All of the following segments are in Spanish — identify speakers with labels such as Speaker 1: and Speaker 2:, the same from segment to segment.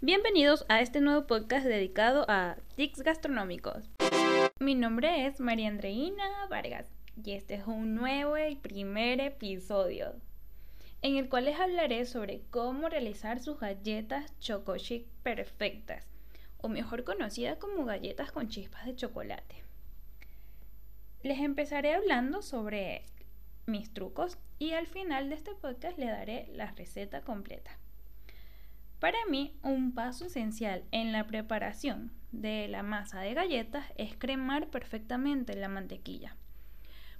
Speaker 1: Bienvenidos a este nuevo podcast dedicado a tics gastronómicos. Mi nombre es María Andreina Vargas y este es un nuevo y primer episodio en el cual les hablaré sobre cómo realizar sus galletas Choco Chic perfectas, o mejor conocidas como galletas con chispas de chocolate. Les empezaré hablando sobre mis trucos y al final de este podcast le daré la receta completa. Para mí, un paso esencial en la preparación de la masa de galletas es cremar perfectamente la mantequilla.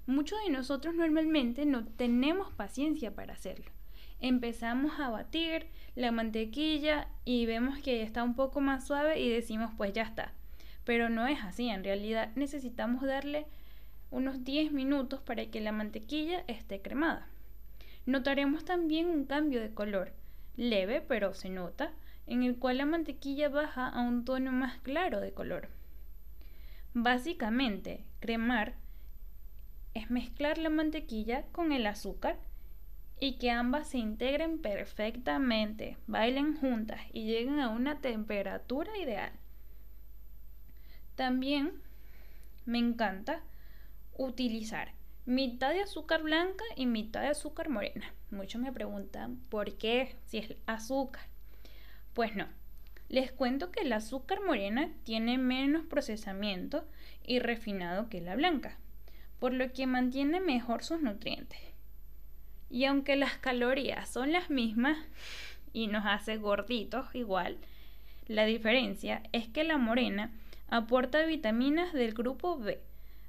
Speaker 1: Muchos de nosotros normalmente no tenemos paciencia para hacerlo. Empezamos a batir la mantequilla y vemos que está un poco más suave y decimos pues ya está. Pero no es así, en realidad necesitamos darle unos 10 minutos para que la mantequilla esté cremada. Notaremos también un cambio de color, leve pero se nota, en el cual la mantequilla baja a un tono más claro de color. Básicamente, cremar es mezclar la mantequilla con el azúcar y que ambas se integren perfectamente, bailen juntas y lleguen a una temperatura ideal. También me encanta utilizar mitad de azúcar blanca y mitad de azúcar morena. Muchos me preguntan por qué, si es azúcar. Pues no. Les cuento que el azúcar morena tiene menos procesamiento y refinado que la blanca por lo que mantiene mejor sus nutrientes. Y aunque las calorías son las mismas y nos hace gorditos igual, la diferencia es que la morena aporta vitaminas del grupo B,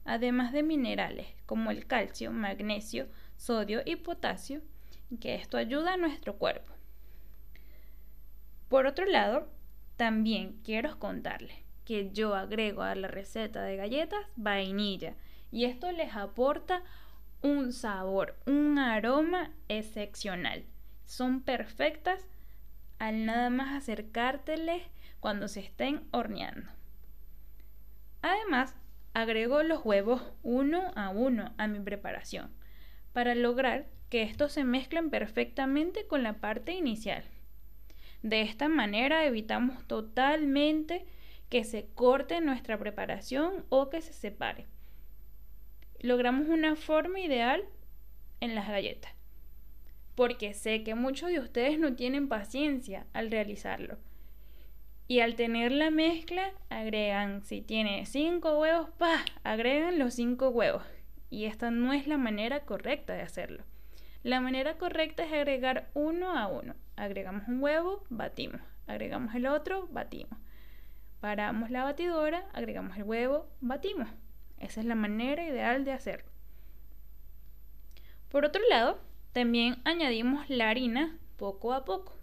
Speaker 1: además de minerales como el calcio, magnesio, sodio y potasio, que esto ayuda a nuestro cuerpo. Por otro lado, también quiero contarles que yo agrego a la receta de galletas vainilla y esto les aporta un sabor, un aroma excepcional. Son perfectas al nada más acercárteles cuando se estén horneando. Además, agrego los huevos uno a uno a mi preparación para lograr que estos se mezclen perfectamente con la parte inicial. De esta manera evitamos totalmente que se corte nuestra preparación o que se separe logramos una forma ideal en las galletas. Porque sé que muchos de ustedes no tienen paciencia al realizarlo. Y al tener la mezcla, agregan, si tiene 5 huevos, pa, agregan los 5 huevos. Y esta no es la manera correcta de hacerlo. La manera correcta es agregar uno a uno. Agregamos un huevo, batimos. Agregamos el otro, batimos. Paramos la batidora, agregamos el huevo, batimos. Esa es la manera ideal de hacerlo. Por otro lado, también añadimos la harina poco a poco.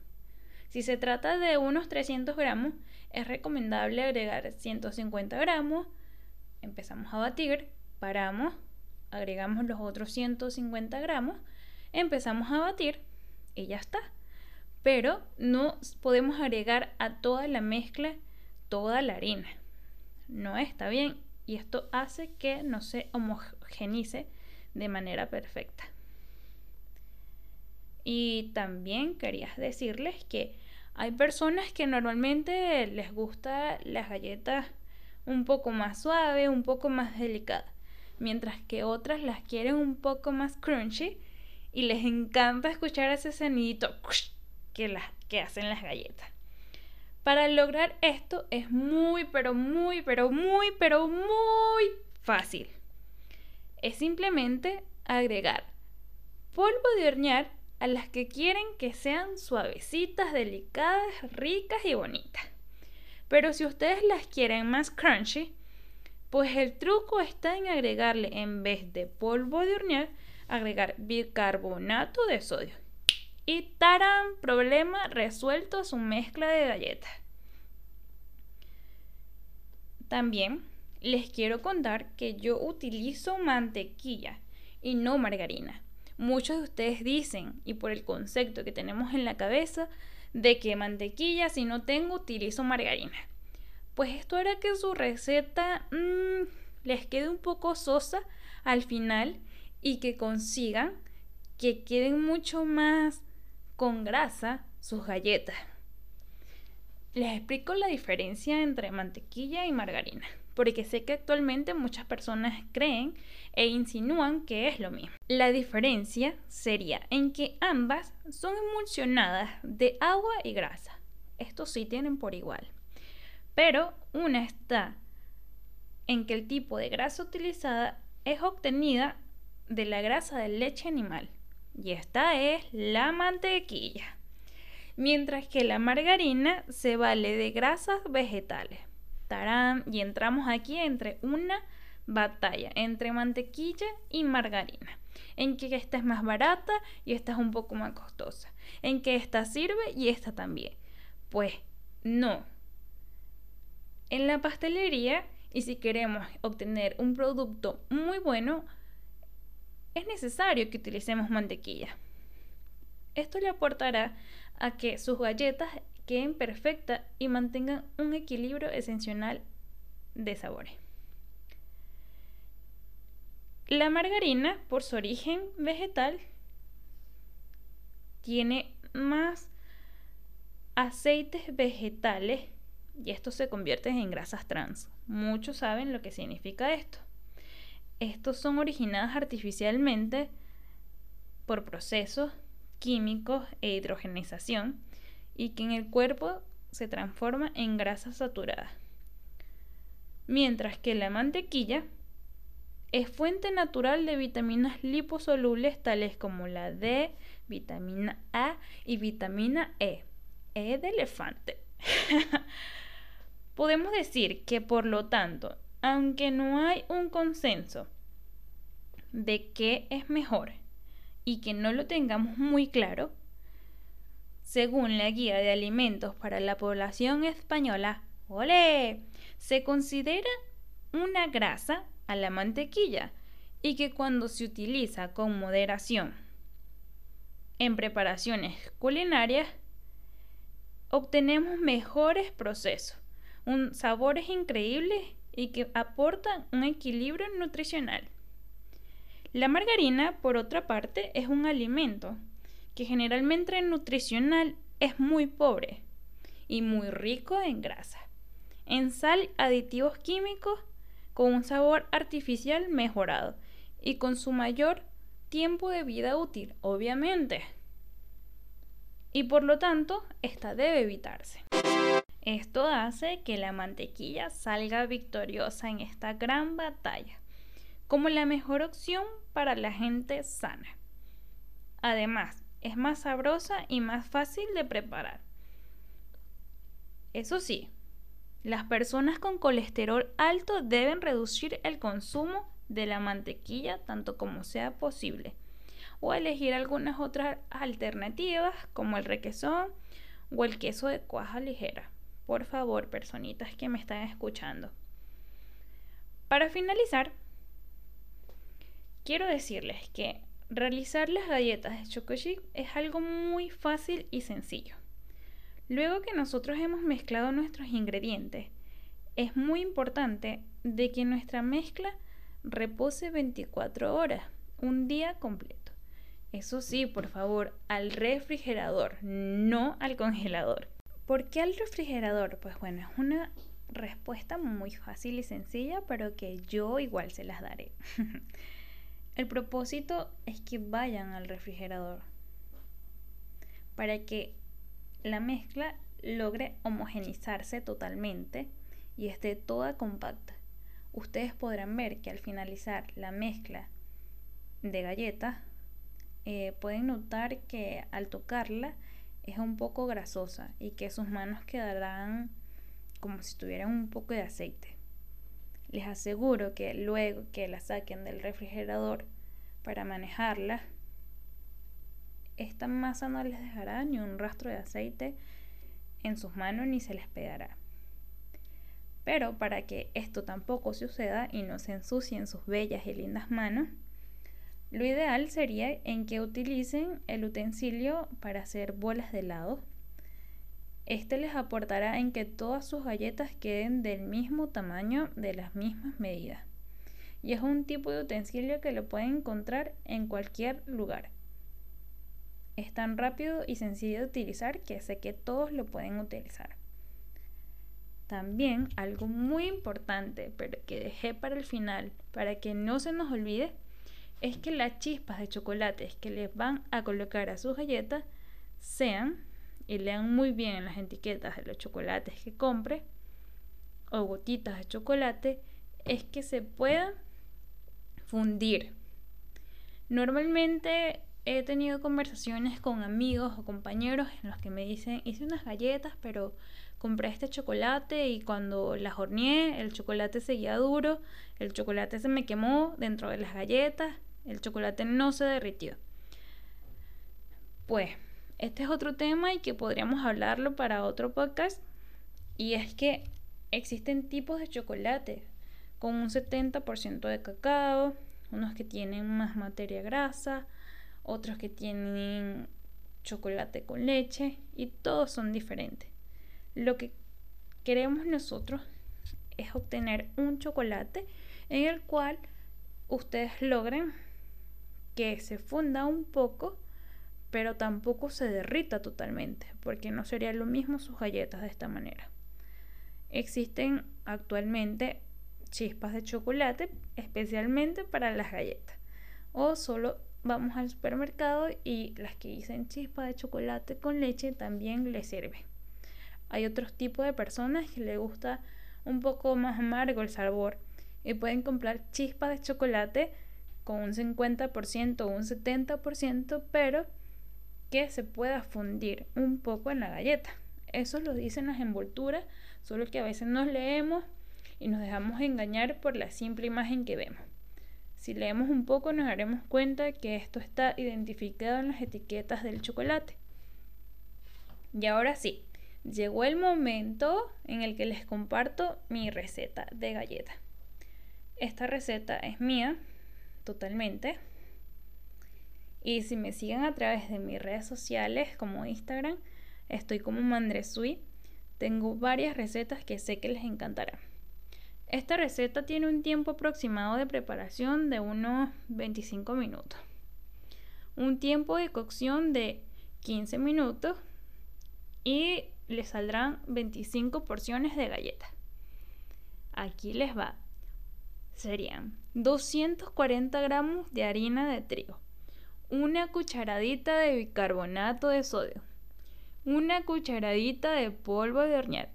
Speaker 1: Si se trata de unos 300 gramos, es recomendable agregar 150 gramos, empezamos a batir, paramos, agregamos los otros 150 gramos, empezamos a batir y ya está. Pero no podemos agregar a toda la mezcla toda la harina. No está bien y esto hace que no se homogenice de manera perfecta. Y también quería decirles que hay personas que normalmente les gusta las galletas un poco más suave, un poco más delicada, mientras que otras las quieren un poco más crunchy y les encanta escuchar ese sonidito que, las, que hacen las galletas. Para lograr esto es muy, pero muy, pero muy, pero muy fácil. Es simplemente agregar polvo de hornear a las que quieren que sean suavecitas, delicadas, ricas y bonitas. Pero si ustedes las quieren más crunchy, pues el truco está en agregarle en vez de polvo de hornear, agregar bicarbonato de sodio y tarán, problema resuelto su mezcla de galletas. También les quiero contar que yo utilizo mantequilla y no margarina. Muchos de ustedes dicen, y por el concepto que tenemos en la cabeza, de que mantequilla si no tengo utilizo margarina. Pues esto hará que su receta mm, les quede un poco sosa al final y que consigan que queden mucho más con grasa sus galletas. Les explico la diferencia entre mantequilla y margarina, porque sé que actualmente muchas personas creen e insinúan que es lo mismo. La diferencia sería en que ambas son emulsionadas de agua y grasa. Estos sí tienen por igual. Pero una está en que el tipo de grasa utilizada es obtenida de la grasa de leche animal. Y esta es la mantequilla mientras que la margarina se vale de grasas vegetales. Y entramos aquí entre una batalla entre mantequilla y margarina, en que esta es más barata y esta es un poco más costosa, en que esta sirve y esta también. Pues no. En la pastelería, y si queremos obtener un producto muy bueno, es necesario que utilicemos mantequilla. Esto le aportará a que sus galletas queden perfectas y mantengan un equilibrio esencial de sabores. La margarina, por su origen vegetal, tiene más aceites vegetales y estos se convierten en grasas trans. Muchos saben lo que significa esto. Estos son originados artificialmente por procesos químicos e hidrogenización y que en el cuerpo se transforma en grasa saturada. Mientras que la mantequilla es fuente natural de vitaminas liposolubles tales como la D, vitamina A y vitamina E. E de elefante. Podemos decir que por lo tanto, aunque no hay un consenso de qué es mejor, y que no lo tengamos muy claro, según la guía de alimentos para la población española, ¡ole! se considera una grasa a la mantequilla y que cuando se utiliza con moderación en preparaciones culinarias, obtenemos mejores procesos, un, sabores increíbles y que aportan un equilibrio nutricional. La margarina, por otra parte, es un alimento que generalmente en nutricional es muy pobre y muy rico en grasa, en sal, aditivos químicos, con un sabor artificial mejorado y con su mayor tiempo de vida útil, obviamente. Y por lo tanto, esta debe evitarse. Esto hace que la mantequilla salga victoriosa en esta gran batalla como la mejor opción para la gente sana. Además, es más sabrosa y más fácil de preparar. Eso sí, las personas con colesterol alto deben reducir el consumo de la mantequilla tanto como sea posible o elegir algunas otras alternativas como el requesón o el queso de cuaja ligera. Por favor, personitas que me están escuchando. Para finalizar, quiero decirles que realizar las galletas de choco chip es algo muy fácil y sencillo. Luego que nosotros hemos mezclado nuestros ingredientes, es muy importante de que nuestra mezcla repose 24 horas, un día completo. Eso sí, por favor, al refrigerador, no al congelador. ¿Por qué al refrigerador? Pues bueno, es una respuesta muy fácil y sencilla, pero que yo igual se las daré. El propósito es que vayan al refrigerador para que la mezcla logre homogenizarse totalmente y esté toda compacta. Ustedes podrán ver que al finalizar la mezcla de galletas, eh, pueden notar que al tocarla es un poco grasosa y que sus manos quedarán como si tuvieran un poco de aceite. Les aseguro que luego que la saquen del refrigerador para manejarla, esta masa no les dejará ni un rastro de aceite en sus manos ni se les pegará. Pero para que esto tampoco suceda y no se ensucien sus bellas y lindas manos, lo ideal sería en que utilicen el utensilio para hacer bolas de helado este les aportará en que todas sus galletas queden del mismo tamaño, de las mismas medidas. y es un tipo de utensilio que lo pueden encontrar en cualquier lugar. Es tan rápido y sencillo de utilizar que sé que todos lo pueden utilizar. También algo muy importante, pero que dejé para el final, para que no se nos olvide, es que las chispas de chocolates que les van a colocar a sus galletas sean, y lean muy bien en las etiquetas de los chocolates que compre, o gotitas de chocolate, es que se puedan fundir. Normalmente he tenido conversaciones con amigos o compañeros en los que me dicen, hice unas galletas, pero compré este chocolate y cuando las horneé, el chocolate seguía duro, el chocolate se me quemó dentro de las galletas, el chocolate no se derritió. Pues, este es otro tema y que podríamos hablarlo para otro podcast. Y es que existen tipos de chocolate con un 70% de cacao, unos que tienen más materia grasa, otros que tienen chocolate con leche y todos son diferentes. Lo que queremos nosotros es obtener un chocolate en el cual ustedes logren que se funda un poco, pero tampoco se derrita totalmente, porque no sería lo mismo sus galletas de esta manera. Existen actualmente chispas de chocolate especialmente para las galletas. O solo vamos al supermercado y las que dicen chispa de chocolate con leche también les sirve. Hay otros tipos de personas que les gusta un poco más amargo el sabor y pueden comprar chispas de chocolate con un 50% o un 70%, pero que se pueda fundir un poco en la galleta. Eso lo dicen las envolturas, solo que a veces nos leemos y nos dejamos engañar por la simple imagen que vemos. Si leemos un poco nos daremos cuenta que esto está identificado en las etiquetas del chocolate. Y ahora sí, llegó el momento en el que les comparto mi receta de galleta. Esta receta es mía, totalmente. Y si me siguen a través de mis redes sociales como Instagram, estoy como Mandresui. Tengo varias recetas que sé que les encantarán. Esta receta tiene un tiempo aproximado de preparación de unos 25 minutos. Un tiempo de cocción de 15 minutos y le saldrán 25 porciones de galletas. Aquí les va. Serían 240 gramos de harina de trigo, una cucharadita de bicarbonato de sodio, una cucharadita de polvo de hornear,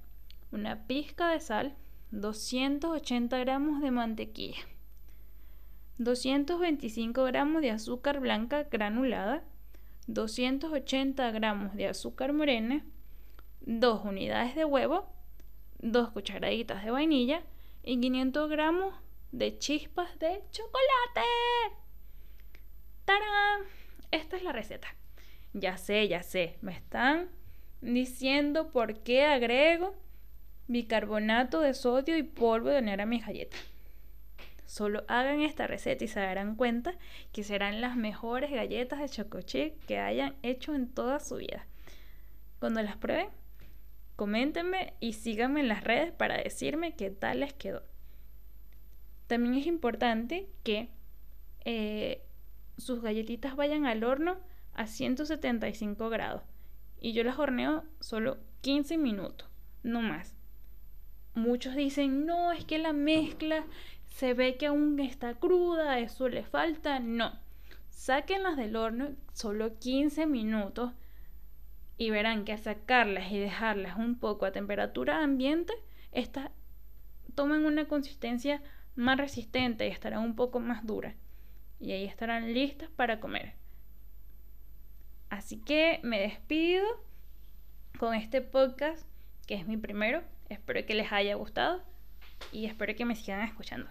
Speaker 1: una pizca de sal, 280 gramos de mantequilla, 225 gramos de azúcar blanca granulada, 280 gramos de azúcar morena, 2 unidades de huevo, 2 cucharaditas de vainilla y 500 gramos de chispas de chocolate. Esta es la receta. Ya sé, ya sé, me están diciendo por qué agrego bicarbonato de sodio y polvo de hornear a mis galletas. Solo hagan esta receta y se darán cuenta que serán las mejores galletas de chocochip que hayan hecho en toda su vida. Cuando las prueben, coméntenme y síganme en las redes para decirme qué tal les quedó. También es importante que eh, sus galletitas vayan al horno a 175 grados y yo las horneo solo 15 minutos, no más muchos dicen, no, es que la mezcla se ve que aún está cruda, eso le falta. No, sáquenlas del horno solo 15 minutos y verán que al sacarlas y dejarlas un poco a temperatura ambiente, estas toman una consistencia más resistente y estarán un poco más duras. Y ahí estarán listas para comer. Así que me despido con este podcast, que es mi primero. Espero que les haya gustado y espero que me sigan escuchando.